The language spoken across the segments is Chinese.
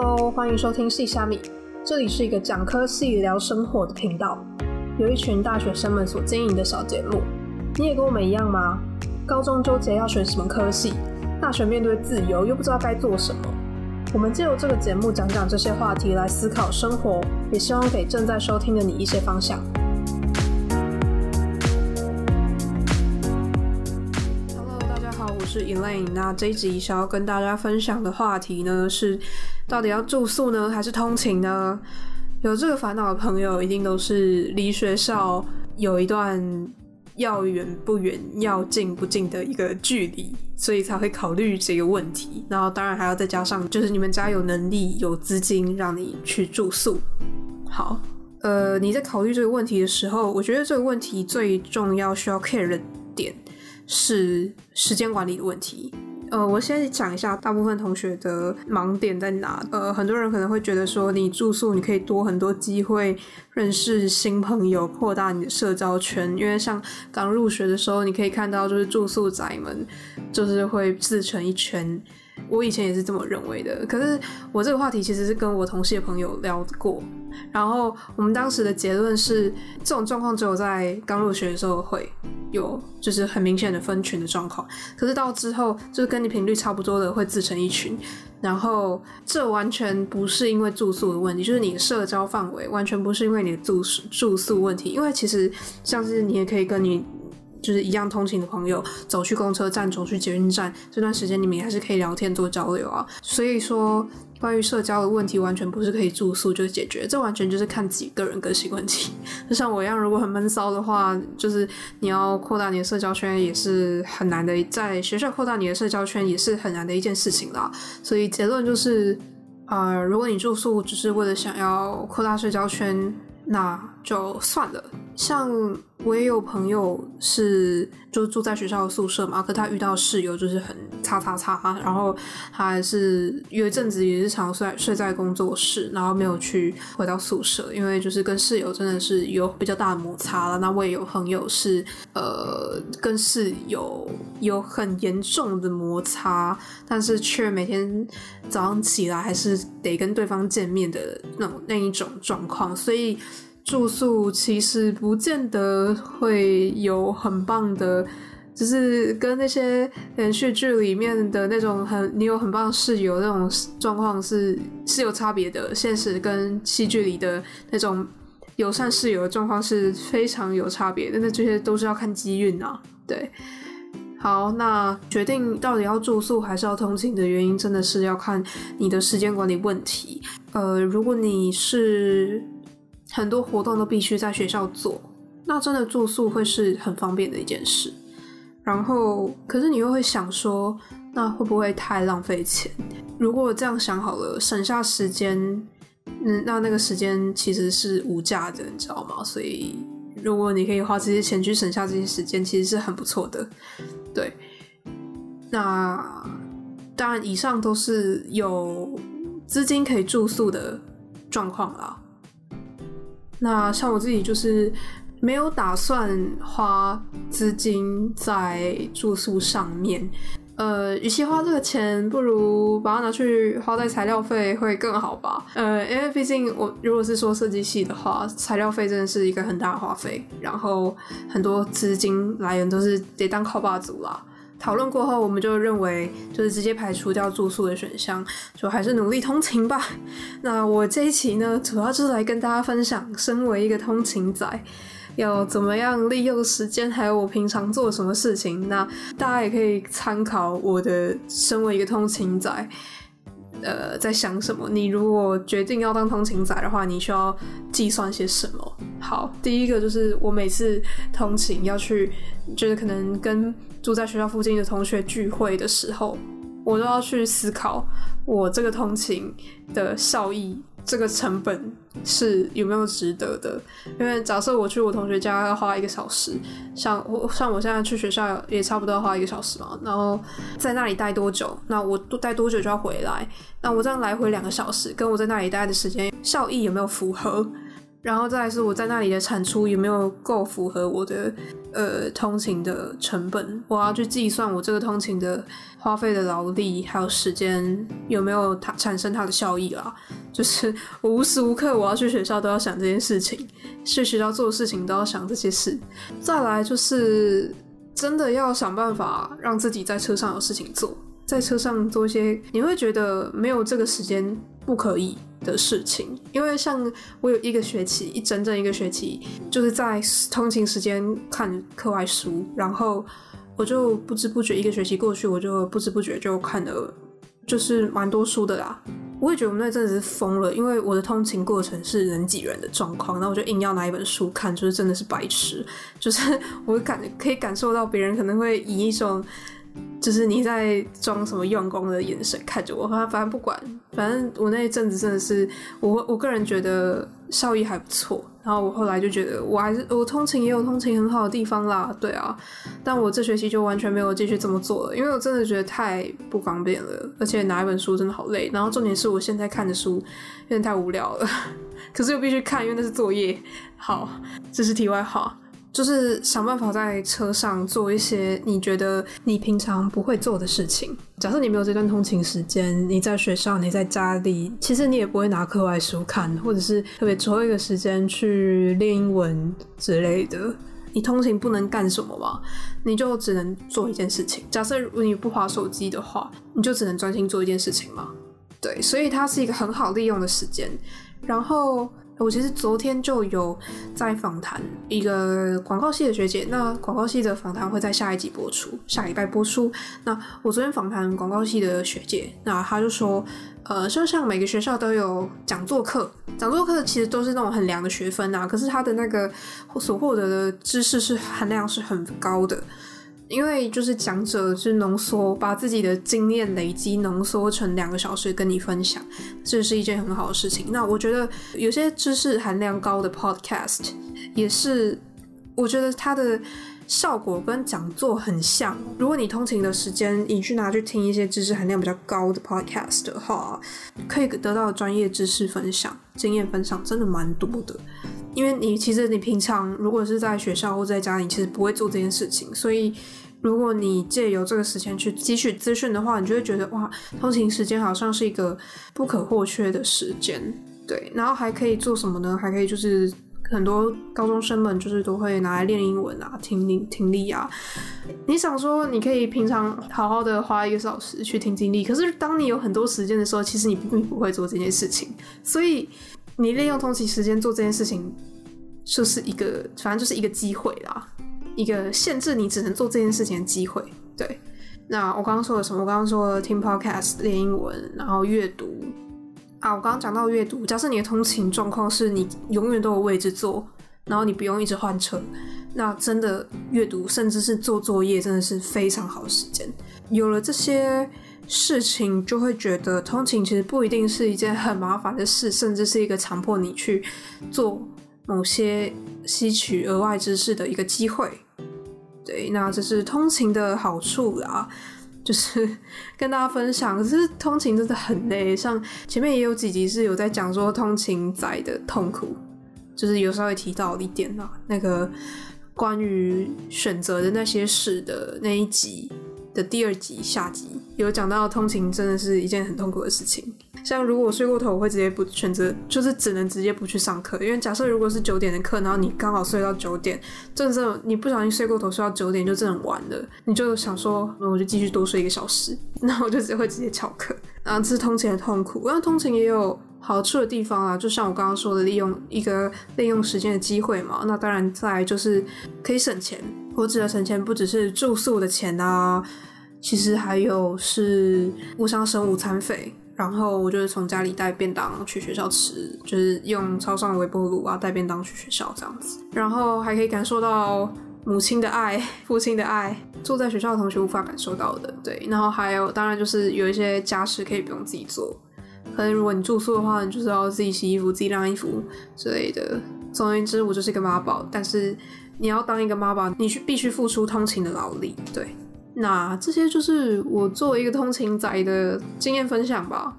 Hello，欢迎收听细虾米，这里是一个讲科系聊生活的频道，由一群大学生们所经营的小节目。你也跟我们一样吗？高中纠结要选什么科系，大学面对自由又不知道该做什么。我们借由这个节目讲讲这些话题来思考生活，也希望给正在收听的你一些方向。Hello，大家好，我是 Elaine。那这一集想要跟大家分享的话题呢，是到底要住宿呢，还是通勤呢？有这个烦恼的朋友，一定都是离学校有一段要远不远、要近不近的一个距离，所以才会考虑这个问题。然后，当然还要再加上，就是你们家有能力、有资金让你去住宿。好，呃，你在考虑这个问题的时候，我觉得这个问题最重要需要 care 的点是时间管理的问题。呃，我先讲一下大部分同学的盲点在哪。呃，很多人可能会觉得说，你住宿你可以多很多机会认识新朋友，扩大你的社交圈。因为像刚入学的时候，你可以看到就是住宿仔们就是会自成一圈。我以前也是这么认为的。可是我这个话题其实是跟我同系的朋友聊过，然后我们当时的结论是，这种状况只有在刚入学的时候会有，就是很明显的分群的状况。可是到之后，就是跟你频率差不多的会自成一群，然后这完全不是因为住宿的问题，就是你的社交范围完全不是因为你的住宿住宿问题，因为其实像是你也可以跟你。就是一样通勤的朋友，走去公车站，走去捷运站，这段时间你们还是可以聊天做交流啊。所以说，关于社交的问题，完全不是可以住宿就解决，这完全就是看自己个人个性问题。就像我一样，如果很闷骚的话，就是你要扩大你的社交圈也是很难的，在学校扩大你的社交圈也是很难的一件事情啦。所以结论就是，呃，如果你住宿只是为了想要扩大社交圈，那就算了。像我也有朋友是就住在学校的宿舍嘛，可他遇到室友就是很擦擦擦，然后他还是有一阵子也是常睡睡在工作室，然后没有去回到宿舍，因为就是跟室友真的是有比较大的摩擦了。那我也有朋友是呃跟室友有很严重的摩擦，但是却每天早上起来还是得跟对方见面的那种那一种状况，所以。住宿其实不见得会有很棒的，就是跟那些连续剧里面的那种很你有很棒室友那种状况是是有差别的。现实跟戏剧里的那种友善室友的状况是非常有差别的。那这些都是要看机运啊。对，好，那决定到底要住宿还是要通勤的原因，真的是要看你的时间管理问题。呃，如果你是。很多活动都必须在学校做，那真的住宿会是很方便的一件事。然后，可是你又会想说，那会不会太浪费钱？如果这样想好了，省下时间，嗯，那那个时间其实是无价的，你知道吗？所以，如果你可以花这些钱去省下这些时间，其实是很不错的。对，那当然，以上都是有资金可以住宿的状况啦。那像我自己就是没有打算花资金在住宿上面，呃，与其花这个钱，不如把它拿去花在材料费会更好吧。呃，因为毕竟我如果是说设计系的话，材料费真的是一个很大的花费，然后很多资金来源都是得当靠霸族啦。讨论过后，我们就认为就是直接排除掉住宿的选项，就还是努力通勤吧。那我这一期呢，主要就是来跟大家分享，身为一个通勤仔，要怎么样利用时间，还有我平常做什么事情。那大家也可以参考我的身为一个通勤仔。呃，在想什么？你如果决定要当通勤仔的话，你需要计算些什么？好，第一个就是我每次通勤要去，就是可能跟住在学校附近的同学聚会的时候，我都要去思考我这个通勤的效益。这个成本是有没有值得的？因为假设我去我同学家要花一个小时，像我像我现在去学校也差不多要花一个小时嘛，然后在那里待多久？那我待多久就要回来？那我这样来回两个小时，跟我在那里待的时间效益有没有符合？然后再来是我在那里的产出有没有够符合我的呃通勤的成本，我要去计算我这个通勤的花费的劳力还有时间有没有它产生它的效益啦。就是我无时无刻我要去学校都要想这件事情，去学校做事情都要想这些事。再来就是真的要想办法让自己在车上有事情做，在车上做一些你会觉得没有这个时间不可以。的事情，因为像我有一个学期，一整整一个学期，就是在通勤时间看课外书，然后我就不知不觉一个学期过去，我就不知不觉就看了，就是蛮多书的啦。我也觉得我们那阵子是疯了，因为我的通勤过程是人挤人的状况，那我就硬要拿一本书看，就是真的是白痴，就是我感可以感受到别人可能会以一种。就是你在装什么用功的眼神看着我，反反正不管，反正我那一阵子真的是我我个人觉得效益还不错，然后我后来就觉得我还是我通勤也有通勤很好的地方啦，对啊，但我这学期就完全没有继续这么做了，因为我真的觉得太不方便了，而且拿一本书真的好累，然后重点是我现在看的书有点太无聊了，可是又必须看，因为那是作业。好，这是题外话。就是想办法在车上做一些你觉得你平常不会做的事情。假设你没有这段通勤时间，你在学校，你在家里，其实你也不会拿课外书看，或者是特别抽一个时间去练英文之类的。你通勤不能干什么吗？你就只能做一件事情。假设如果你不划手机的话，你就只能专心做一件事情吗？对，所以它是一个很好利用的时间。然后。我其实昨天就有在访谈一个广告系的学姐，那广告系的访谈会在下一集播出，下礼拜播出。那我昨天访谈广告系的学姐，那她就说，呃，就像每个学校都有讲座课，讲座课其实都是那种很凉的学分啊，可是他的那个所获得的知识是含量是很高的。因为就是讲者是浓缩，把自己的经验累积浓缩成两个小时跟你分享，这是一件很好的事情。那我觉得有些知识含量高的 podcast 也是，我觉得它的效果跟讲座很像。如果你通勤的时间，你去拿去听一些知识含量比较高的 podcast 的话，可以得到专业知识分享、经验分享，真的蛮多的。因为你其实你平常如果是在学校或在家里，其实不会做这件事情，所以如果你借由这个时间去汲取资讯的话，你就会觉得哇，通勤时间好像是一个不可或缺的时间。对，然后还可以做什么呢？还可以就是很多高中生们就是都会拿来练英文啊，听力听力啊。你想说你可以平常好好的花一个小时去听听力，可是当你有很多时间的时候，其实你并不会做这件事情，所以。你利用通勤时间做这件事情，就是一个，反正就是一个机会啦，一个限制你只能做这件事情的机会。对，那我刚刚说了什么？我刚刚说了听 podcast 练英文，然后阅读啊。我刚刚讲到阅读，假设你的通勤状况是你永远都有位置坐，然后你不用一直换车，那真的阅读甚至是做作业，真的是非常好的时间。有了这些。事情就会觉得通勤其实不一定是一件很麻烦的事，甚至是一个强迫你去做某些吸取额外知识的一个机会。对，那这是通勤的好处啦，就是跟大家分享。可是通勤真的很累，像前面也有几集是有在讲说通勤仔的痛苦，就是有稍微提到一点啦，那个关于选择的那些事的那一集。的第二集下集有讲到通勤真的是一件很痛苦的事情。像如果我睡过头，我会直接不选择，就是只能直接不去上课。因为假设如果是九点的课，然后你刚好睡到九点，真的你不小心睡过头，睡到九点就真的完了。你就想说，那我就继续多睡一个小时，那我就只会直接翘课。然后这是通勤的痛苦。那通勤也有好处的地方啊，就像我刚刚说的，利用一个利用时间的机会嘛。那当然在就是可以省钱。我指的省钱不只是住宿的钱啊。其实还有是互相省午餐费，然后我就是从家里带便当去学校吃，就是用超上微波炉啊带便当去学校这样子，然后还可以感受到母亲的爱、父亲的爱，坐在学校的同学无法感受到的。对，然后还有当然就是有一些家事可以不用自己做，可能如果你住宿的话，你就是要自己洗衣服、自己晾衣服之类的。总而言之，我就是一个妈宝，但是你要当一个妈宝，你去必须付出通勤的劳力，对。那这些就是我作为一个通勤仔的经验分享吧，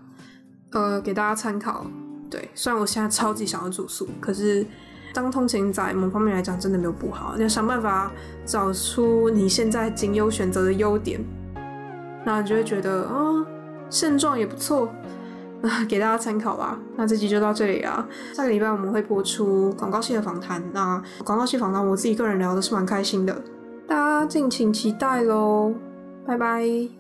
呃，给大家参考。对，虽然我现在超级想要住宿，可是当通勤仔某方面来讲真的没有不好，你要想办法找出你现在仅有选择的优点，那你就会觉得啊，现状也不错。那 给大家参考吧。那这集就到这里啦。下个礼拜我们会播出广告系的访谈。那广告系访谈，我自己个人聊的是蛮开心的，大家敬请期待喽。拜拜。